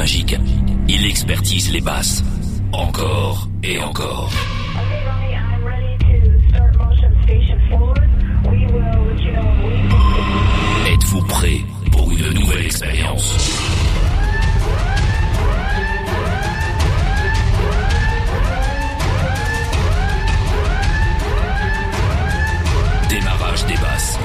magique. Il expertise les basses, encore et encore. Êtes-vous prêt pour une nouvelle expérience? Démarrage des basses.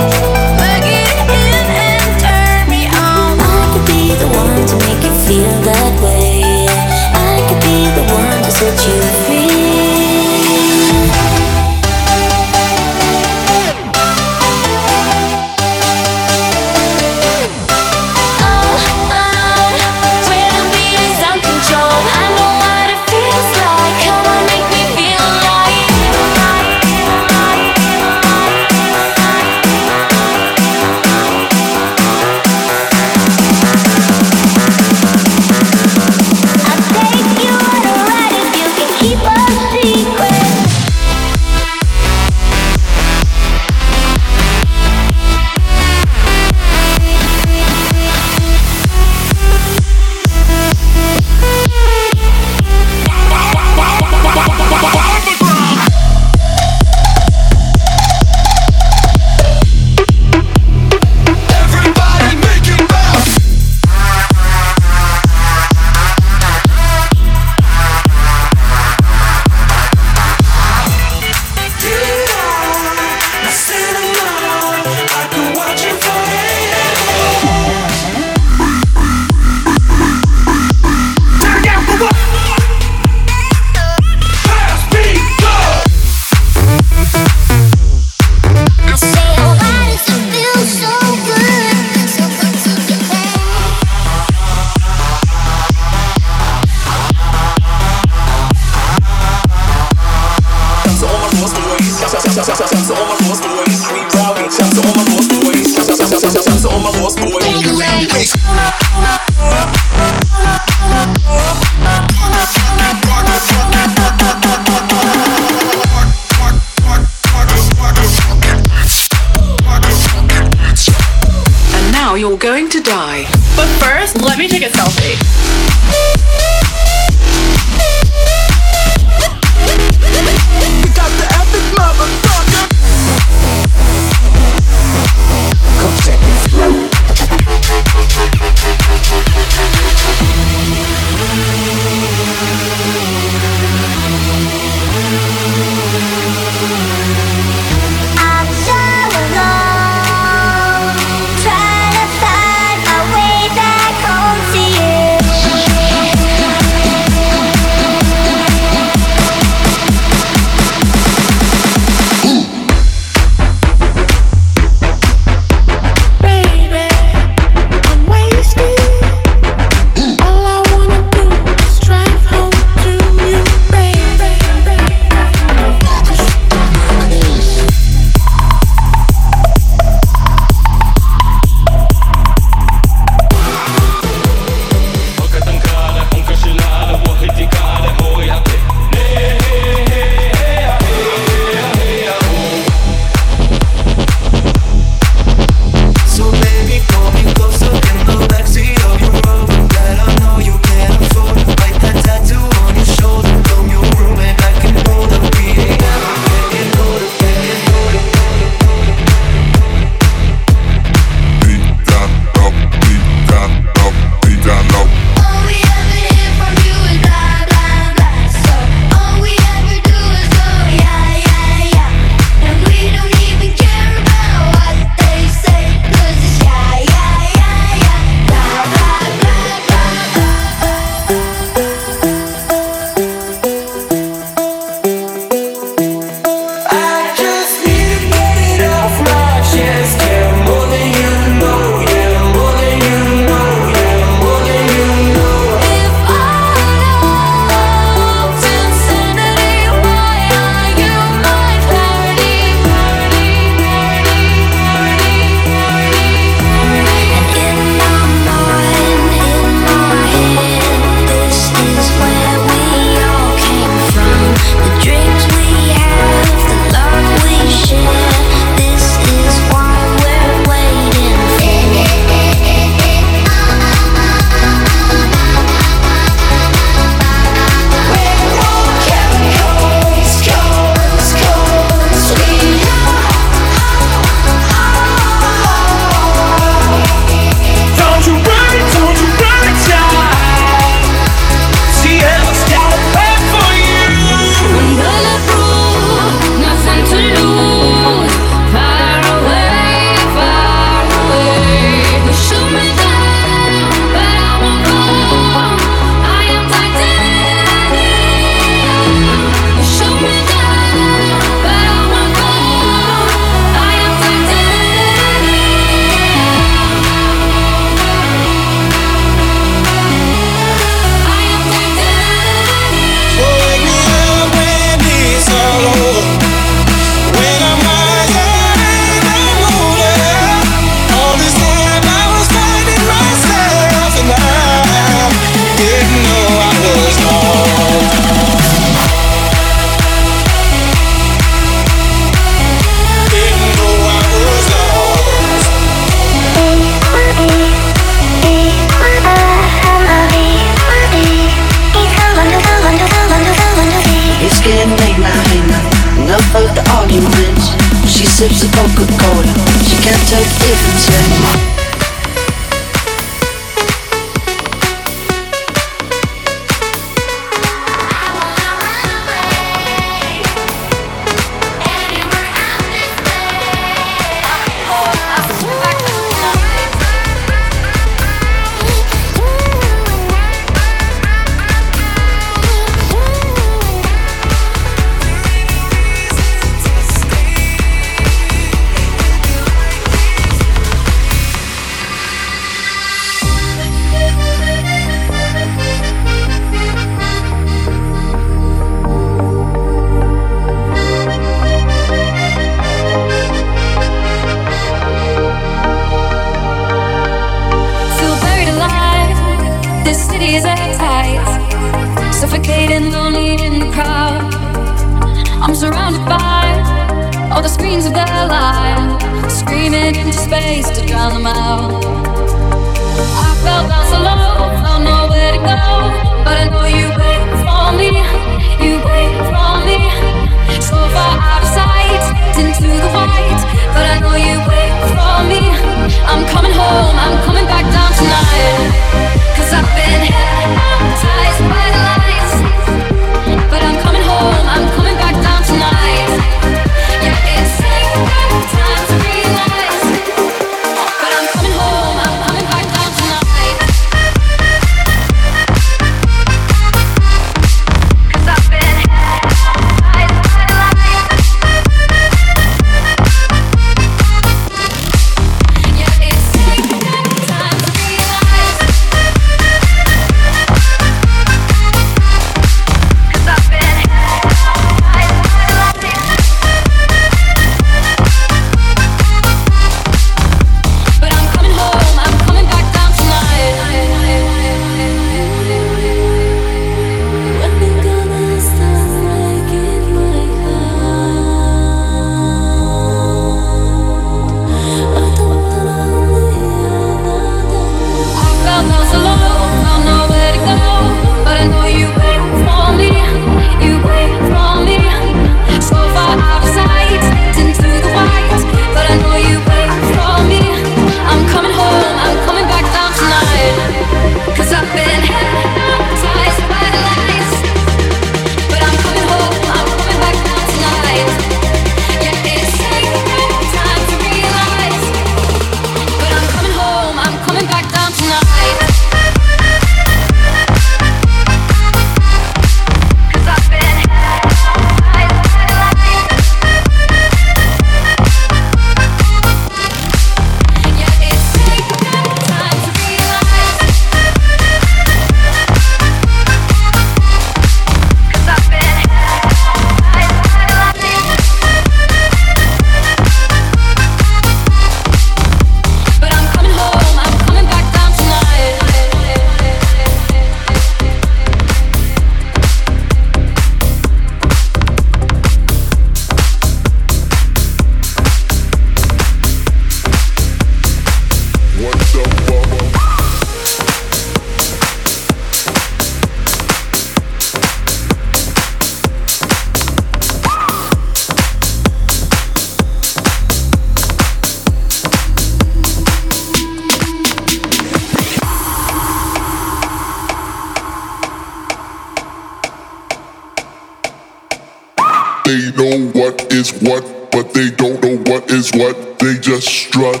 They know what is what, but they don't know what is what. They just strut.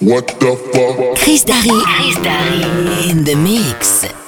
What the fuck? Chris Darry. Chris Darry. In the mix.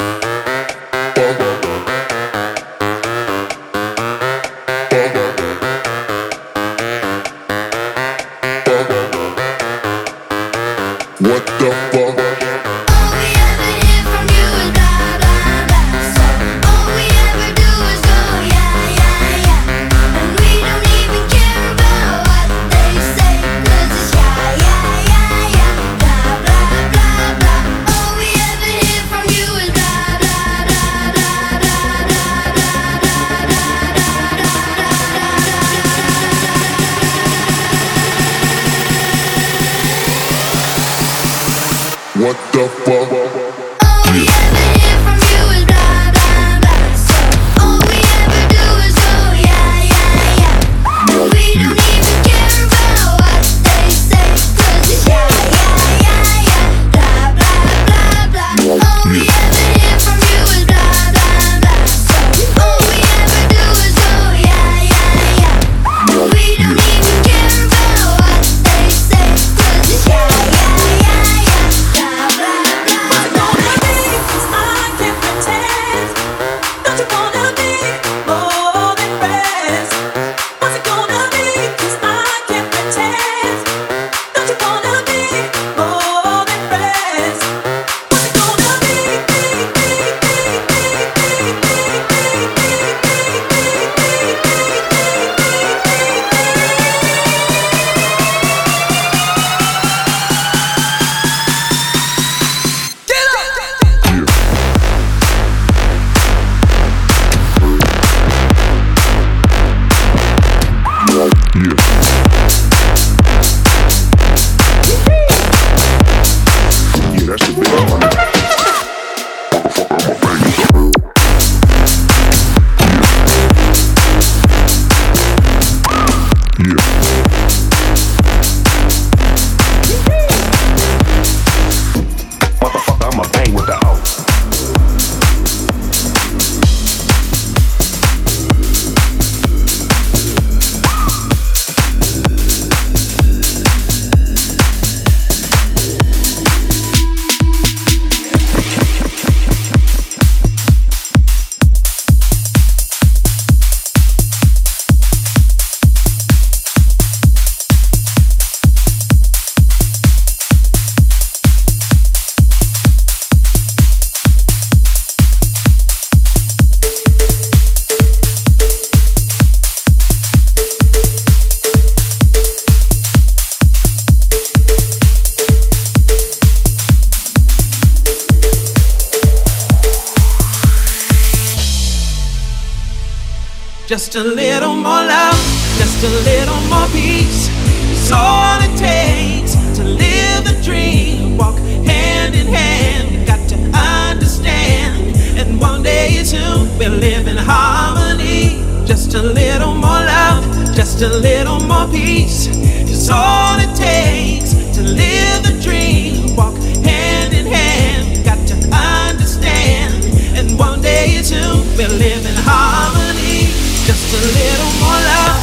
Just a little more peace is all it takes to live the dream. Walk hand in hand, got to understand. And one day it's we'll live in harmony. Just a little more love.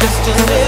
Just a little.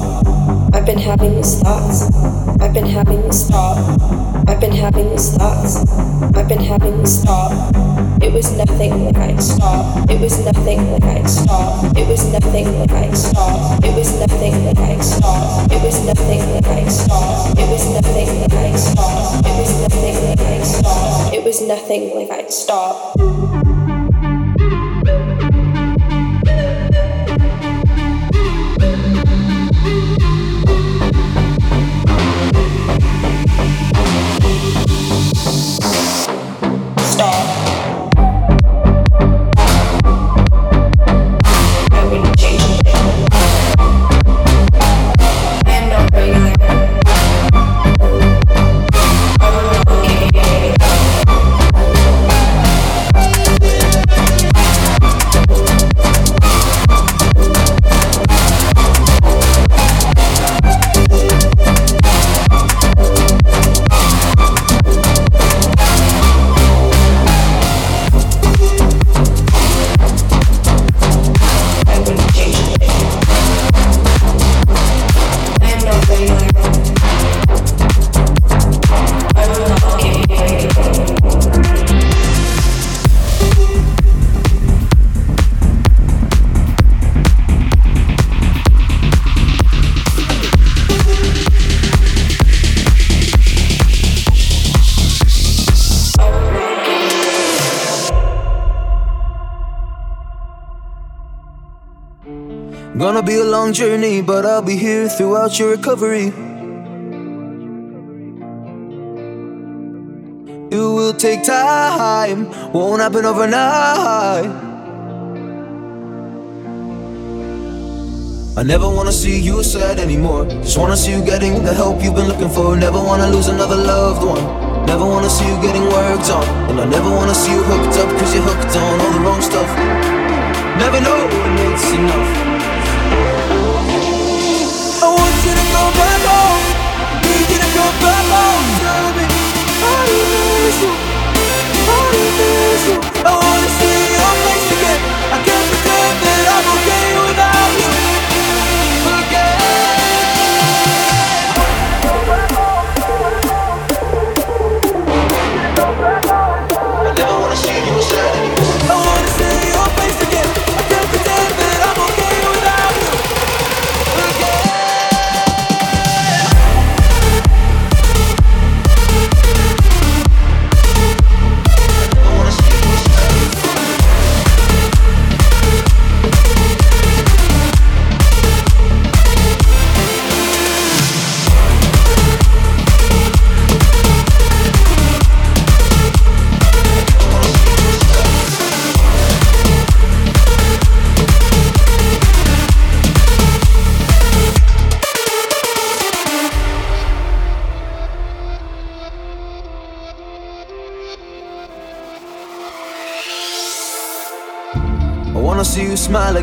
thoughts. I've been having these thoughts. I've been having these thoughts. I've been having these thoughts. I've been having these thoughts. It was nothing like I stopped. It was nothing like I stopped. It was nothing like I stopped. It was nothing like I stopped. It was nothing like I stopped. It was nothing like I stopped. It was nothing like I stopped. It was nothing like I stopped. Long journey, but I'll be here throughout your recovery. It will take time, won't happen overnight. I never wanna see you sad anymore. Just wanna see you getting the help you've been looking for. Never wanna lose another loved one. Never wanna see you getting worked on. And I never wanna see you hooked up, cause you're hooked on all the wrong stuff. Never know when it's enough. isso, por isso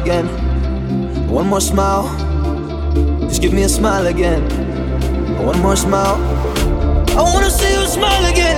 again. One more smile. Just give me a smile again. One more smile. I wanna see you smile again.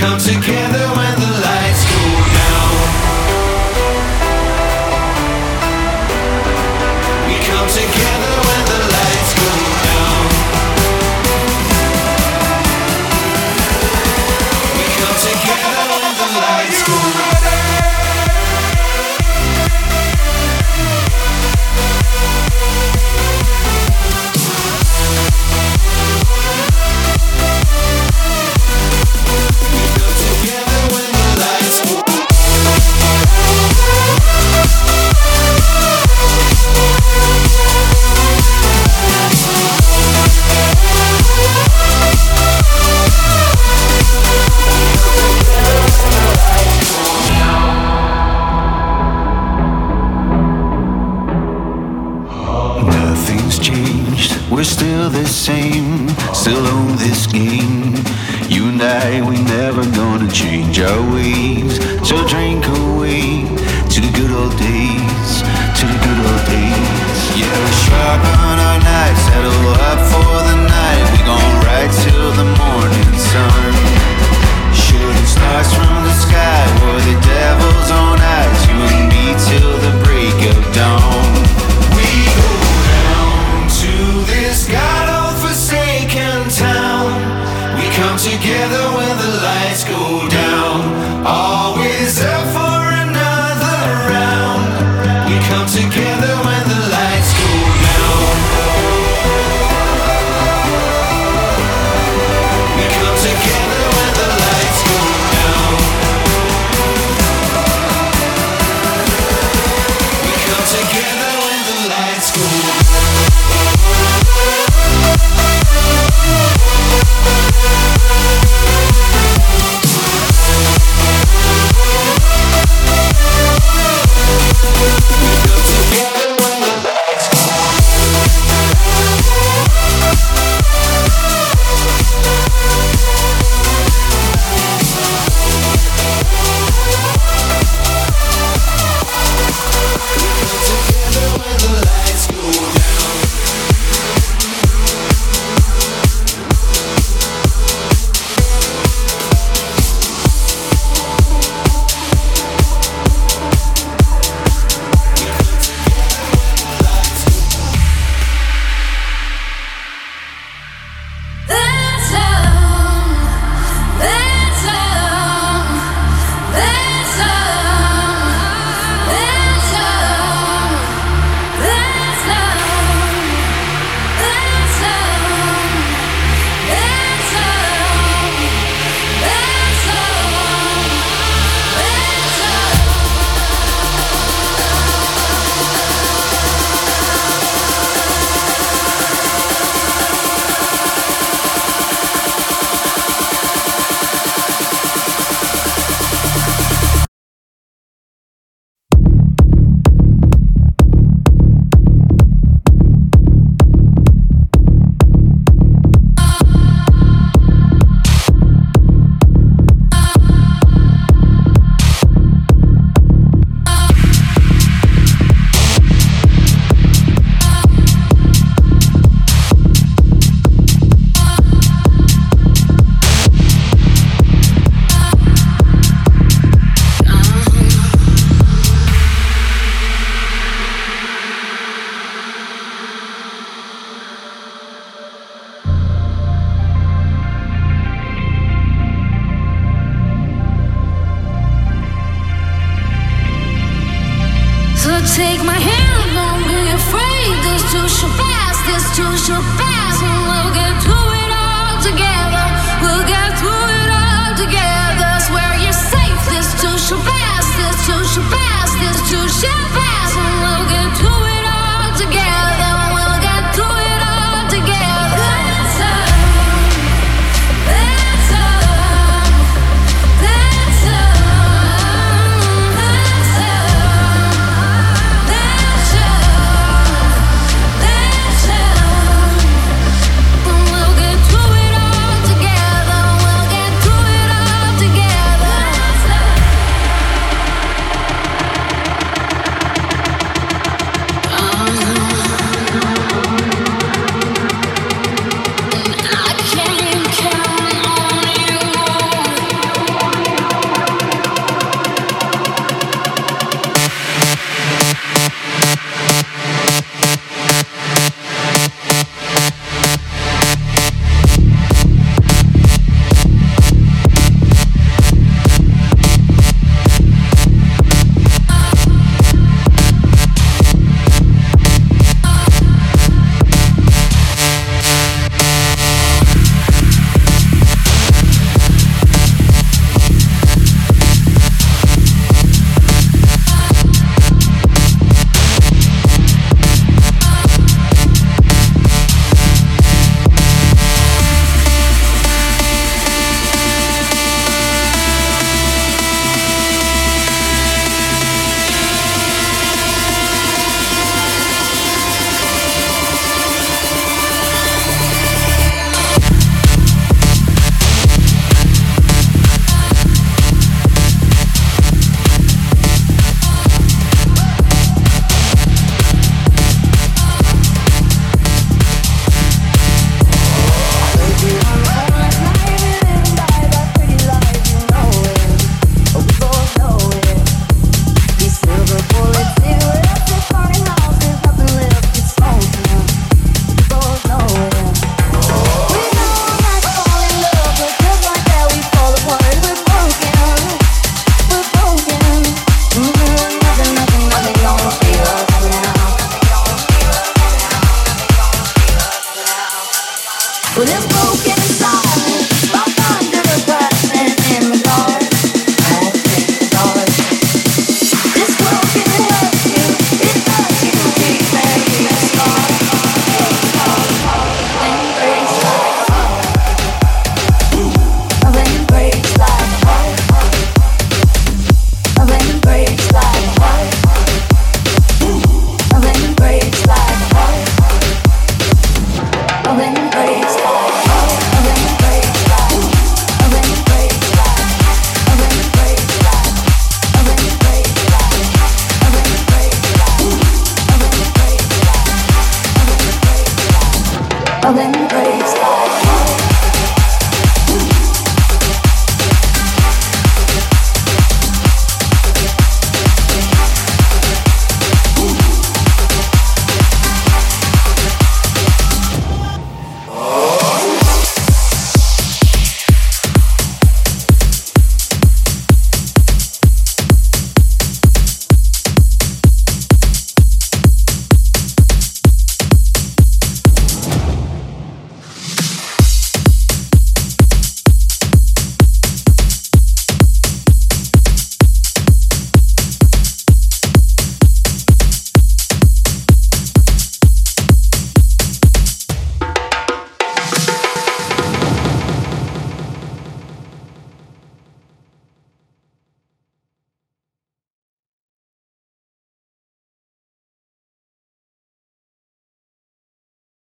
Come together